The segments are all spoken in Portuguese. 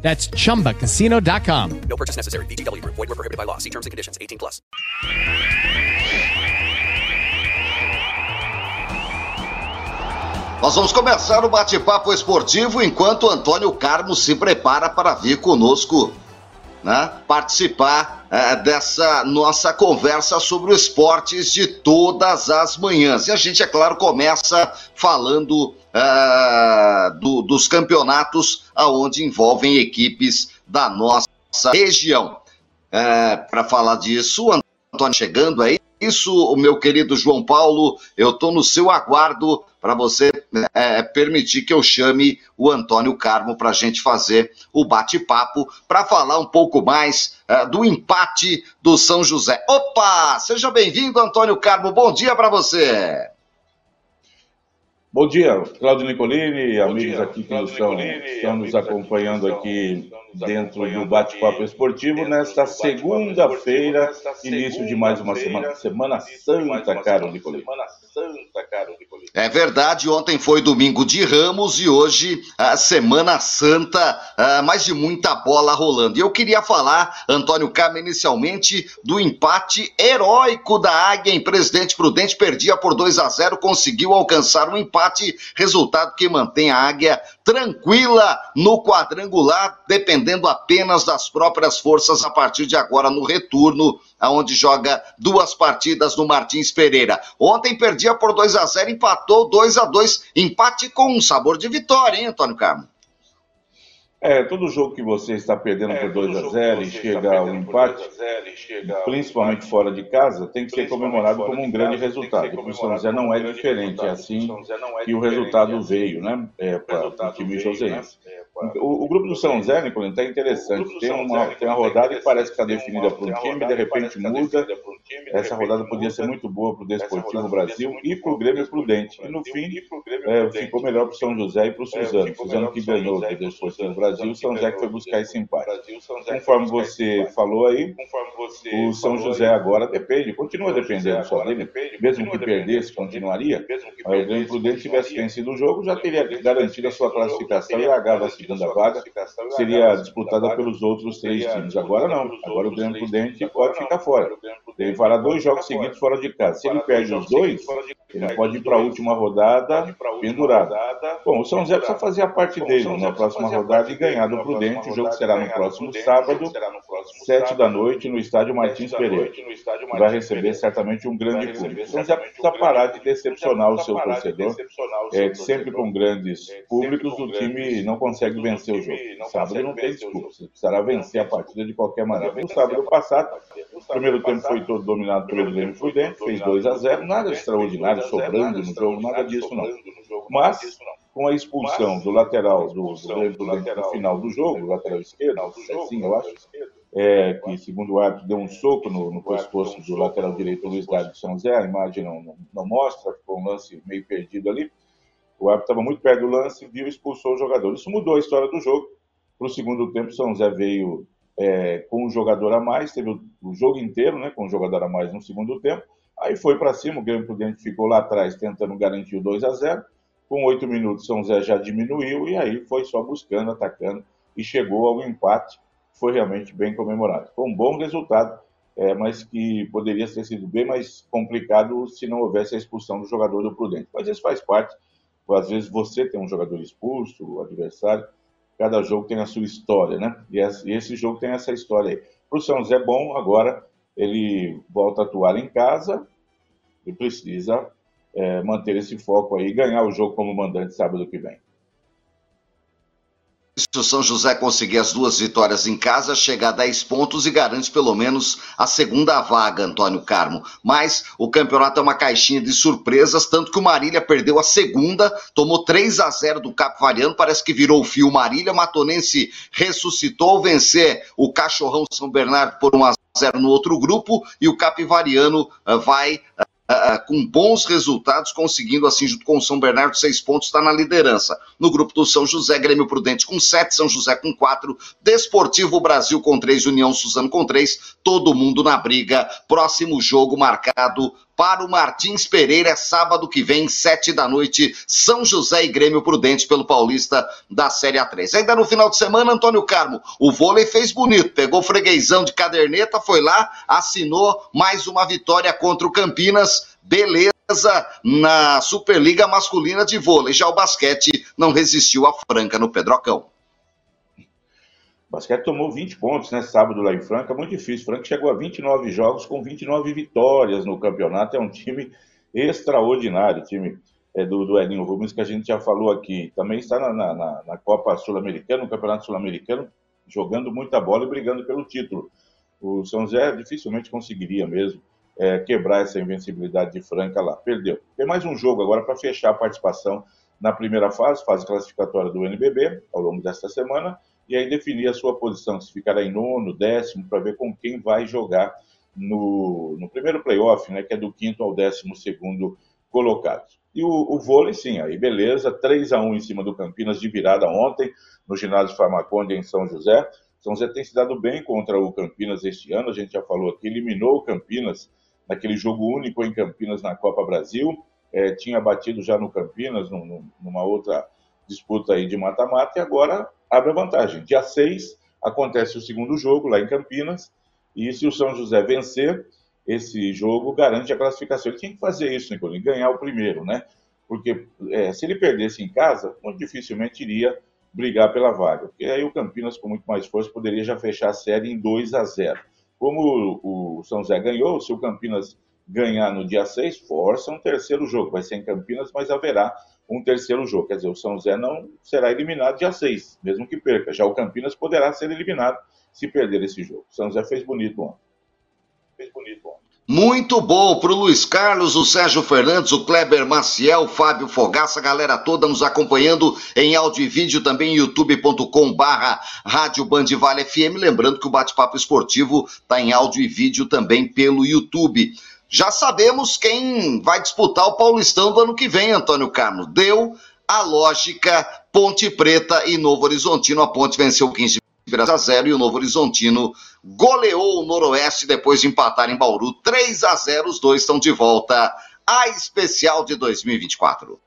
That's chumbacasino.com. No purchase necessary. VGW Group. Void were prohibited by law. See terms and conditions. 18 plus. Nós vamos começar o bate-papo esportivo enquanto Antônio Carmo se prepara para vir conosco, né? Participar é, dessa nossa conversa sobre os esportes de todas as manhãs. E a gente, é claro, começa falando é, do, dos campeonatos aonde envolvem equipes da nossa região. É, para falar disso, Antônio chegando aí. Isso, o meu querido João Paulo, eu estou no seu aguardo para você é, permitir que eu chame o Antônio Carmo para a gente fazer o bate-papo, para falar um pouco mais é, do empate do São José. Opa! Seja bem-vindo, Antônio Carmo. Bom dia para você. Bom dia, Claudio Nicolini, amigos dia, aqui que estão, estão nos acompanhando aqui dentro do Bate-Papo Esportivo nesta segunda-feira, início de mais uma semana, semana Santa, caro Nicolini. É verdade, ontem foi domingo de Ramos e hoje a Semana Santa, mais de muita bola rolando. E eu queria falar, Antônio Carmo, inicialmente do empate heróico da Águia em Presidente Prudente, perdia por 2 a 0, conseguiu alcançar um empate, resultado que mantém a Águia tranquila no quadrangular, dependendo apenas das próprias forças a partir de agora no retorno, aonde joga duas partidas no Martins Pereira. Ontem perdia por 2 a 0, empatou 2 a 2, empate com um sabor de vitória, hein, Antônio Carmo? É, todo jogo que você está perdendo é, por 2 a 0 e chega ao empate, principalmente fora de casa, tem que ser comemorado como um grande resultado. E o São José não é diferente, é assim que o resultado veio, né, é, para o time joseense. O, o, grupo do São José, Nicolino, está interessante. Tem uma, tem uma rodada que parece que está definida para um time, de repente muda. Essa rodada podia ser muito boa para o Desportivo Brasil e para o Grêmio Prudente. E no fim, é, ficou melhor para o São José e para o Suzano. Suzano que ganhou do Desportivo Brasil, o São José que foi buscar esse empate. Conforme você falou aí, o São José agora depende, continua dependendo só dele, mesmo que perdesse, continuaria. Mas o Grêmio Prudente tivesse vencido o jogo, já teria garantido a sua classificação e largava a segunda vaga seria disputada pelos outros três times. Agora não. Agora o Grêmio Prudente pode ficar fora. Ele fará dois jogos seguidos fora de casa. Se ele perde os dois, ele pode ir para a última rodada pendurado. Bom, o São José precisa fazer a parte dele na próxima rodada e ganhar do Prudente. O jogo será no próximo sábado, sete da noite, no estádio Martins Pereira. Vai receber certamente um grande público. O São José precisa parar de decepcionar o seu torcedor. É, sempre com grandes públicos, o time não consegue vencer o jogo. Sábado não tem desculpa. Você precisará vencer a partida de qualquer maneira. No sábado passado, o primeiro tempo foi todo dominado pelo Grêmio Prudente, fez 2 a 0 nada extraordinário sobrando no jogo, nada disso não. Mas, com a expulsão do lateral do, do, do, no final do jogo, lateral esquerdo, assim, eu acho, é, que segundo o árbitro deu um soco no, no pescoço do lateral direito Luiz Dário São Zé, a imagem não, não, não mostra, ficou um lance meio perdido ali. O árbitro estava muito perto do lance, viu e expulsou o jogador. Isso mudou a história do jogo. Para o segundo tempo, São Zé veio é, com um jogador a mais, teve o, o jogo inteiro né, com um jogador a mais no segundo tempo. Aí foi para cima, o Grêmio Prudente ficou lá atrás tentando garantir o 2 a 0 Com oito minutos, São Zé já diminuiu e aí foi só buscando, atacando e chegou ao empate. Foi realmente bem comemorado. Foi um bom resultado, é, mas que poderia ter sido bem mais complicado se não houvesse a expulsão do jogador do Prudente. Mas isso faz parte. Às vezes você tem um jogador expulso, o adversário. Cada jogo tem a sua história, né? E esse jogo tem essa história aí. Para o São Zé, bom, agora ele volta a atuar em casa e precisa é, manter esse foco aí e ganhar o jogo como mandante sábado que vem. O São José conseguir as duas vitórias em casa, chega a 10 pontos e garante pelo menos a segunda vaga, Antônio Carmo. Mas o campeonato é uma caixinha de surpresas, tanto que o Marília perdeu a segunda, tomou 3 a 0 do Capivariano, parece que virou o fio Marília, Matonense ressuscitou vencer o Cachorrão São Bernardo por 1 a 0 no outro grupo e o Capivariano uh, vai com bons resultados, conseguindo, assim, junto com o São Bernardo, seis pontos, está na liderança. No grupo do São José, Grêmio Prudente com sete, São José com quatro, Desportivo Brasil com três, União Suzano com três, todo mundo na briga. Próximo jogo marcado para o Martins Pereira, sábado que vem, sete da noite, São José e Grêmio Prudente pelo Paulista da Série A3. Ainda no final de semana, Antônio Carmo, o vôlei fez bonito, pegou freguesão de caderneta, foi lá, assinou mais uma vitória contra o Campinas, beleza na Superliga Masculina de Vôlei. Já o basquete não resistiu à Franca no Pedrocão. O basquete tomou 20 pontos, né? Sábado lá em Franca, muito difícil. Franca chegou a 29 jogos com 29 vitórias no campeonato. É um time extraordinário, time é, do, do Elinho Rubens, que a gente já falou aqui. Também está na, na, na Copa Sul-Americana, no Campeonato Sul-Americano, jogando muita bola e brigando pelo título. O São José dificilmente conseguiria mesmo é, quebrar essa invencibilidade de Franca lá. Perdeu. Tem mais um jogo agora para fechar a participação na primeira fase, fase classificatória do NBB, ao longo desta semana e aí definir a sua posição, se ficará em nono, décimo, para ver com quem vai jogar no, no primeiro playoff, né, que é do quinto ao décimo segundo colocados. E o, o vôlei, sim, aí beleza, 3 a 1 em cima do Campinas de virada ontem, no ginásio Farmaconde em São José. São José tem se dado bem contra o Campinas este ano, a gente já falou aqui, eliminou o Campinas naquele jogo único em Campinas na Copa Brasil, é, tinha batido já no Campinas, num, numa outra disputa aí de mata-mata, e agora abre a vantagem. Dia 6 acontece o segundo jogo lá em Campinas, e se o São José vencer esse jogo, garante a classificação. Ele tinha que fazer isso, Nicolini, ganhar o primeiro, né? Porque é, se ele perdesse em casa, muito dificilmente iria brigar pela vaga. Porque aí o Campinas, com muito mais força, poderia já fechar a série em 2 a 0. Como o, o São José ganhou, se o Campinas ganhar no dia 6, força um terceiro jogo. Vai ser em Campinas, mas haverá um terceiro jogo. Quer dizer, o São José não será eliminado dia 6, mesmo que perca. Já o Campinas poderá ser eliminado se perder esse jogo. O São José fez bonito ontem. Fez bonito ontem. Muito bom para o Luiz Carlos, o Sérgio Fernandes, o Kleber Maciel, o Fábio Fogaça, a galera toda nos acompanhando em áudio e vídeo também youtube.com barra Rádio Bandivale FM. Lembrando que o Bate-Papo Esportivo está em áudio e vídeo também pelo YouTube. Já sabemos quem vai disputar o Paulistão do ano que vem, Antônio Carlos. Deu a lógica Ponte Preta e Novo Horizontino. A Ponte venceu 15 a 0 e o Novo Horizontino goleou o Noroeste depois de empatar em Bauru 3 a 0. Os dois estão de volta à especial de 2024.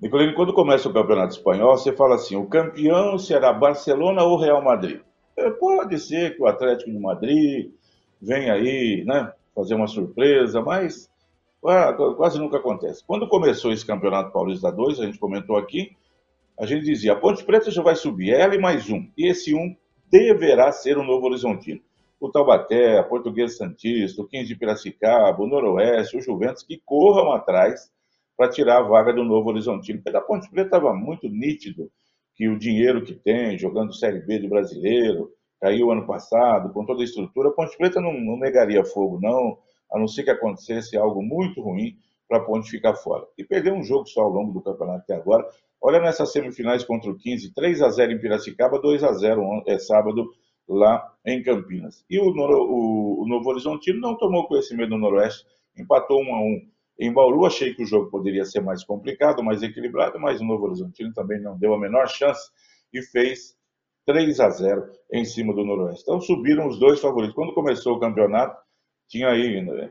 Nicolino, quando começa o Campeonato Espanhol, você fala assim: o campeão será Barcelona ou Real Madrid? É, pode ser que o Atlético de Madrid vem aí, né, fazer uma surpresa, mas quase nunca acontece. Quando começou esse Campeonato Paulista 2, a gente comentou aqui, a gente dizia, a Ponte Preta já vai subir, ela e mais um. E esse um deverá ser o Novo Horizontino. O Taubaté, a Portuguesa Santista, o 15 de Piracicaba, o Noroeste, o Juventus, que corram atrás para tirar a vaga do Novo Horizontino. Porque da Ponte Preta estava muito nítido que o dinheiro que tem, jogando Série B do brasileiro, caiu ano passado, com toda a estrutura, a Ponte Preta não, não negaria fogo, não, a não ser que acontecesse algo muito ruim para a Ponte ficar fora. E perdeu um jogo só ao longo do campeonato até agora. Olha nessas semifinais contra o 15, 3 a 0 em Piracicaba, 2 a 0 é sábado lá em Campinas. E o, o, o Novo Horizontino não tomou conhecimento do Noroeste, empatou 1 a 1 em Bauru. Achei que o jogo poderia ser mais complicado, mais equilibrado, mas o Novo Horizontino também não deu a menor chance e fez 3 a 0 em cima do Noroeste. Então subiram os dois favoritos. Quando começou o campeonato, tinha aí, né,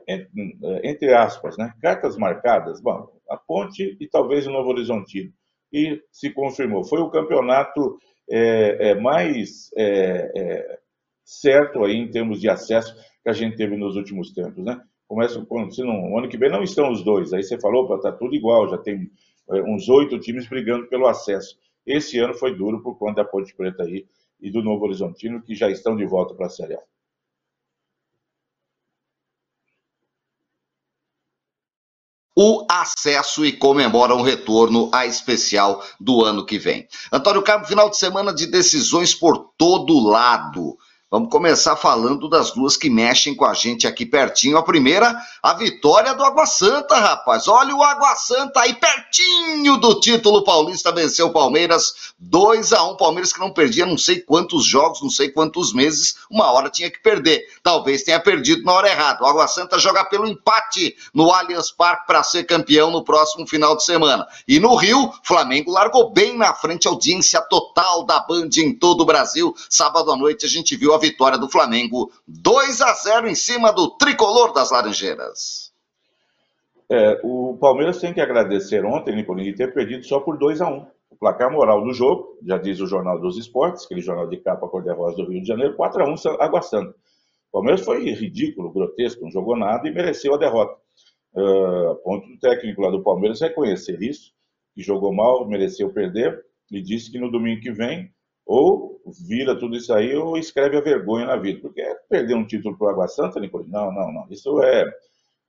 entre aspas, né, cartas marcadas, bom, a Ponte e talvez o Novo Horizontino. E se confirmou. Foi o campeonato é, é, mais é, é certo aí em termos de acesso que a gente teve nos últimos tempos, né? Começa, se não, o ano que vem não estão os dois. Aí você falou, está tudo igual, já tem é, uns oito times brigando pelo acesso. Esse ano foi duro por conta da Ponte Preta aí e do Novo Horizontino, que já estão de volta para a Série A. o acesso e comemoram o retorno à especial do ano que vem. Antônio Carmo, final de semana de decisões por todo lado. Vamos começar falando das duas que mexem com a gente aqui pertinho. A primeira, a vitória do Água Santa, rapaz. Olha o Água Santa aí pertinho do título paulista, venceu o Palmeiras 2 a 1 Palmeiras que não perdia não sei quantos jogos, não sei quantos meses, uma hora tinha que perder. Talvez tenha perdido na hora errada. O Água Santa joga pelo empate no Allianz Parque para ser campeão no próximo final de semana. E no Rio, Flamengo largou bem na frente, audiência total da Band em todo o Brasil. Sábado à noite a gente viu a vitória do Flamengo, 2 a 0 em cima do tricolor das Laranjeiras. É, o Palmeiras tem que agradecer ontem, Nicolini, ter perdido só por 2 a 1 O placar moral do jogo, já diz o Jornal dos Esportes, aquele jornal de capa cor-de-rosa do Rio de Janeiro, 4 a 1 Água Santa. O Palmeiras foi ridículo, grotesco, não jogou nada e mereceu a derrota. Uh, ponto do técnico lá do Palmeiras reconhecer isso, que jogou mal, mereceu perder, e disse que no domingo que vem ou vira tudo isso aí ou escreve a vergonha na vida. Porque é perder um título para o Água Santa, Nicolino? Não, não, não. Isso é,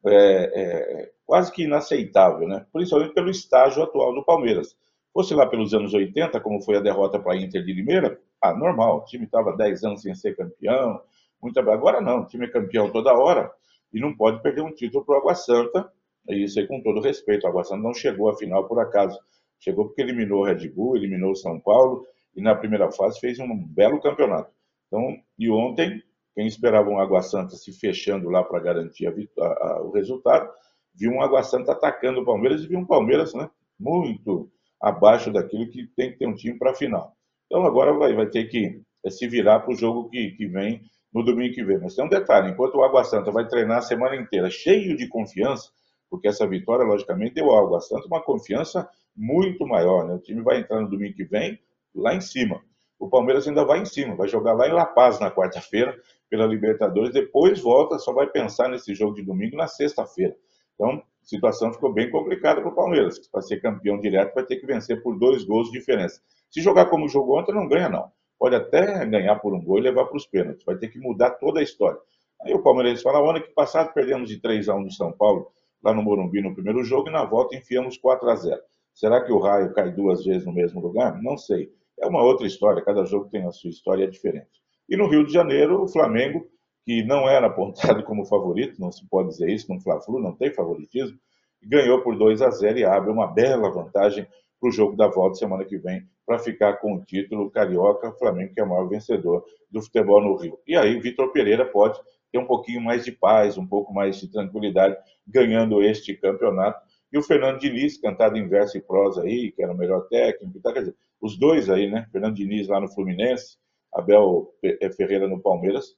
é, é, quase que inaceitável, né? principalmente pelo estágio atual do Palmeiras. Fosse lá pelos anos 80, como foi a derrota para a Inter de Limeira, ah, normal, o time estava 10 anos sem ser campeão, muito agora não, o time é campeão toda hora e não pode perder um título para o Água Santa, e isso aí com todo respeito, o Água Santa não chegou à final por acaso, chegou porque eliminou o Red Bull, eliminou o São Paulo, e na primeira fase fez um belo campeonato. Então, e ontem, quem esperava um Água Santa se fechando lá para garantir a, a, o resultado, viu um Água Santa atacando o Palmeiras e viu um Palmeiras né, muito abaixo daquilo que tem que ter um time para a final. Então agora vai, vai ter que é, se virar para o jogo que, que vem no domingo que vem. Mas tem um detalhe: enquanto o Água Santa vai treinar a semana inteira cheio de confiança, porque essa vitória, logicamente, deu ao Água Santa uma confiança muito maior. Né? O time vai entrar no domingo que vem lá em cima. O Palmeiras ainda vai em cima, vai jogar lá em La Paz na quarta-feira pela Libertadores, depois volta, só vai pensar nesse jogo de domingo na sexta-feira. Então, a situação ficou bem complicada para o Palmeiras. Para ser campeão direto, vai ter que vencer por dois gols de diferença. Se jogar como jogou ontem, não ganha, não. Pode até ganhar por um gol e levar para os pênaltis. Vai ter que mudar toda a história. Aí o Palmeiras fala: ano que passado perdemos de 3 a 1 do São Paulo, lá no Morumbi, no primeiro jogo, e na volta enfiamos 4 a 0 Será que o raio cai duas vezes no mesmo lugar? Não sei é uma outra história, cada jogo tem a sua história diferente. E no Rio de Janeiro, o Flamengo, que não era apontado como favorito, não se pode dizer isso, no Fla-Flu não tem favoritismo, ganhou por 2 a 0 e abre uma bela vantagem para o jogo da volta semana que vem, para ficar com o título carioca, Flamengo que é o maior vencedor do futebol no Rio. E aí Vitor Pereira pode ter um pouquinho mais de paz, um pouco mais de tranquilidade, ganhando este campeonato. E o Fernando Diniz, cantado em verso e prosa aí, que era o melhor técnico, quer dizer, os dois aí, né? Fernando Diniz lá no Fluminense, Abel eh, Ferreira no Palmeiras,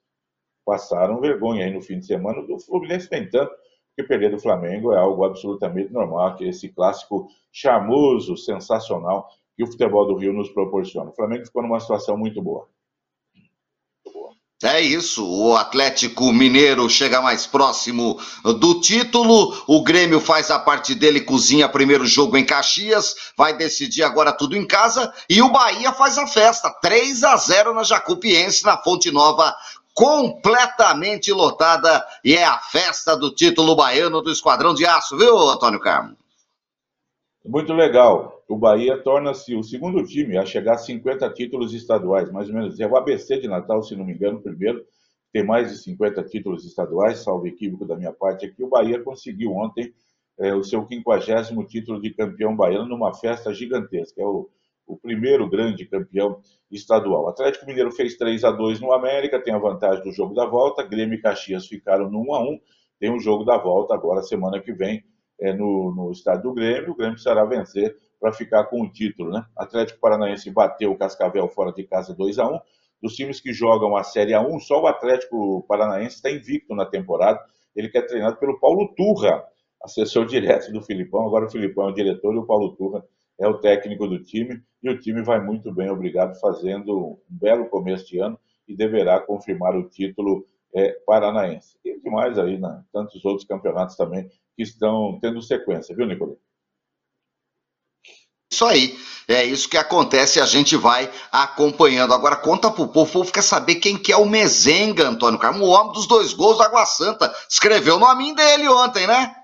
passaram vergonha aí no fim de semana. Do Fluminense nem tanto, porque perder do Flamengo é algo absolutamente normal, que esse clássico charmoso, sensacional que o futebol do Rio nos proporciona. O Flamengo ficou numa situação muito boa. É isso, o Atlético Mineiro chega mais próximo do título. O Grêmio faz a parte dele, cozinha primeiro jogo em Caxias, vai decidir agora tudo em casa. E o Bahia faz a festa, 3 a 0 na Jacupiense, na Fonte Nova, completamente lotada. E é a festa do título baiano do Esquadrão de Aço, viu, Antônio Carmo? Muito legal. O Bahia torna-se o segundo time a chegar a 50 títulos estaduais, mais ou menos. É o ABC de Natal, se não me engano, primeiro. Tem mais de 50 títulos estaduais, salvo equívoco da minha parte aqui. O Bahia conseguiu ontem é, o seu 50 título de campeão baiano numa festa gigantesca. É o, o primeiro grande campeão estadual. O Atlético Mineiro fez 3 a 2 no América, tem a vantagem do jogo da volta. Grêmio e Caxias ficaram no 1 a 1 Tem o um jogo da volta agora, semana que vem, é, no, no estádio do Grêmio, o Grêmio precisará vencer para ficar com o título. Né? Atlético Paranaense bateu o Cascavel fora de casa 2 a 1 Dos times que jogam a Série A1, só o Atlético Paranaense está invicto na temporada. Ele que é treinado pelo Paulo Turra, assessor direto do Filipão. Agora o Filipão é o diretor e o Paulo Turra é o técnico do time. E o time vai muito bem, obrigado, fazendo um belo começo de ano e deverá confirmar o título é, paranaense. E demais aí, né? tantos outros campeonatos também que estão tendo sequência, viu, Nicolai? Isso aí. É isso que acontece, a gente vai acompanhando. Agora conta pro povo, o povo quer saber quem que é o Mezenga, Antônio Carmo, o homem dos dois gols da Água Santa. Escreveu o nome dele ontem, né?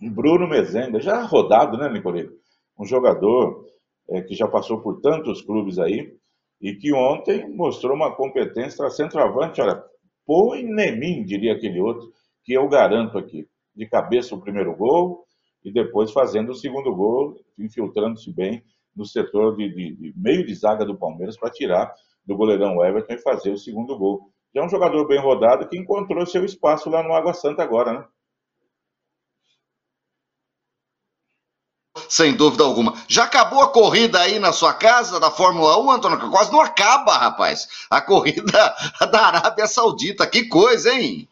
Bruno Mezenga, já rodado, né, Nicolino? Um jogador é, que já passou por tantos clubes aí e que ontem mostrou uma competência centroavante. Olha, põe em mim, diria aquele outro, que eu garanto aqui. De cabeça o primeiro gol e depois fazendo o segundo gol, infiltrando-se bem no setor de, de, de meio de zaga do Palmeiras para tirar do goleirão Everton e fazer o segundo gol. Já é um jogador bem rodado que encontrou seu espaço lá no Água Santa agora, né? Sem dúvida alguma. Já acabou a corrida aí na sua casa da Fórmula 1, Antônio? Quase não acaba, rapaz. A corrida da Arábia Saudita. Que coisa, hein?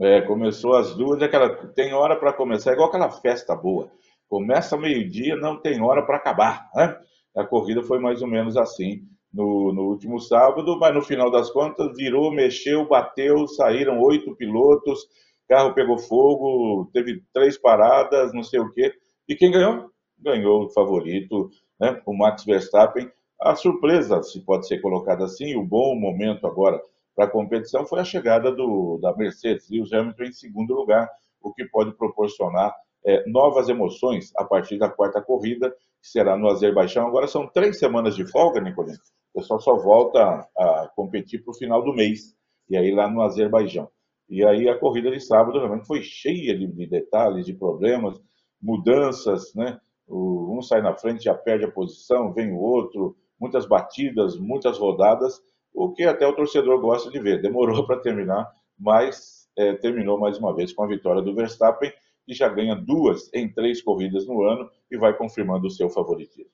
É, começou às duas, aquela, tem hora para começar, é igual aquela festa boa. Começa meio-dia, não tem hora para acabar. Né? A corrida foi mais ou menos assim no, no, último sábado, mas no final das contas virou, mexeu, bateu, saíram oito pilotos, carro pegou fogo, teve três paradas, não sei o quê. E quem ganhou? Ganhou o favorito, né? o Max Verstappen. A surpresa, se pode ser colocada assim, o bom momento agora para a competição foi a chegada do, da Mercedes e o Hamilton em segundo lugar, o que pode proporcionar é, novas emoções a partir da quarta corrida, que será no Azerbaijão. Agora são três semanas de folga, Nicolino. O pessoal só volta a competir para o final do mês, e aí lá no Azerbaijão. E aí a corrida de sábado realmente foi cheia de, de detalhes, de problemas, mudanças, né? O, um sai na frente, já perde a posição, vem o outro, muitas batidas, muitas rodadas, o que até o torcedor gosta de ver. Demorou para terminar, mas é, terminou mais uma vez com a vitória do Verstappen, que já ganha duas em três corridas no ano e vai confirmando o seu favoritismo.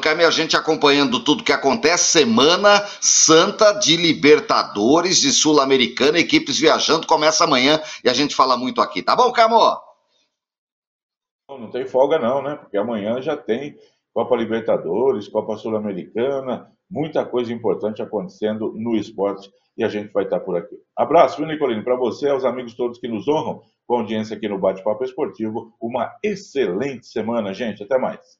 Camille, a gente acompanhando tudo que acontece, semana santa de Libertadores, de Sul-Americana, equipes viajando, começa amanhã e a gente fala muito aqui, tá bom, Camo? Não tem folga não, né? Porque amanhã já tem Copa Libertadores, Copa Sul-Americana, muita coisa importante acontecendo no esporte e a gente vai estar por aqui. Abraço, viu, Nicolino? Para você aos amigos todos que nos honram com audiência aqui no Bate-Papo Esportivo. Uma excelente semana, gente. Até mais.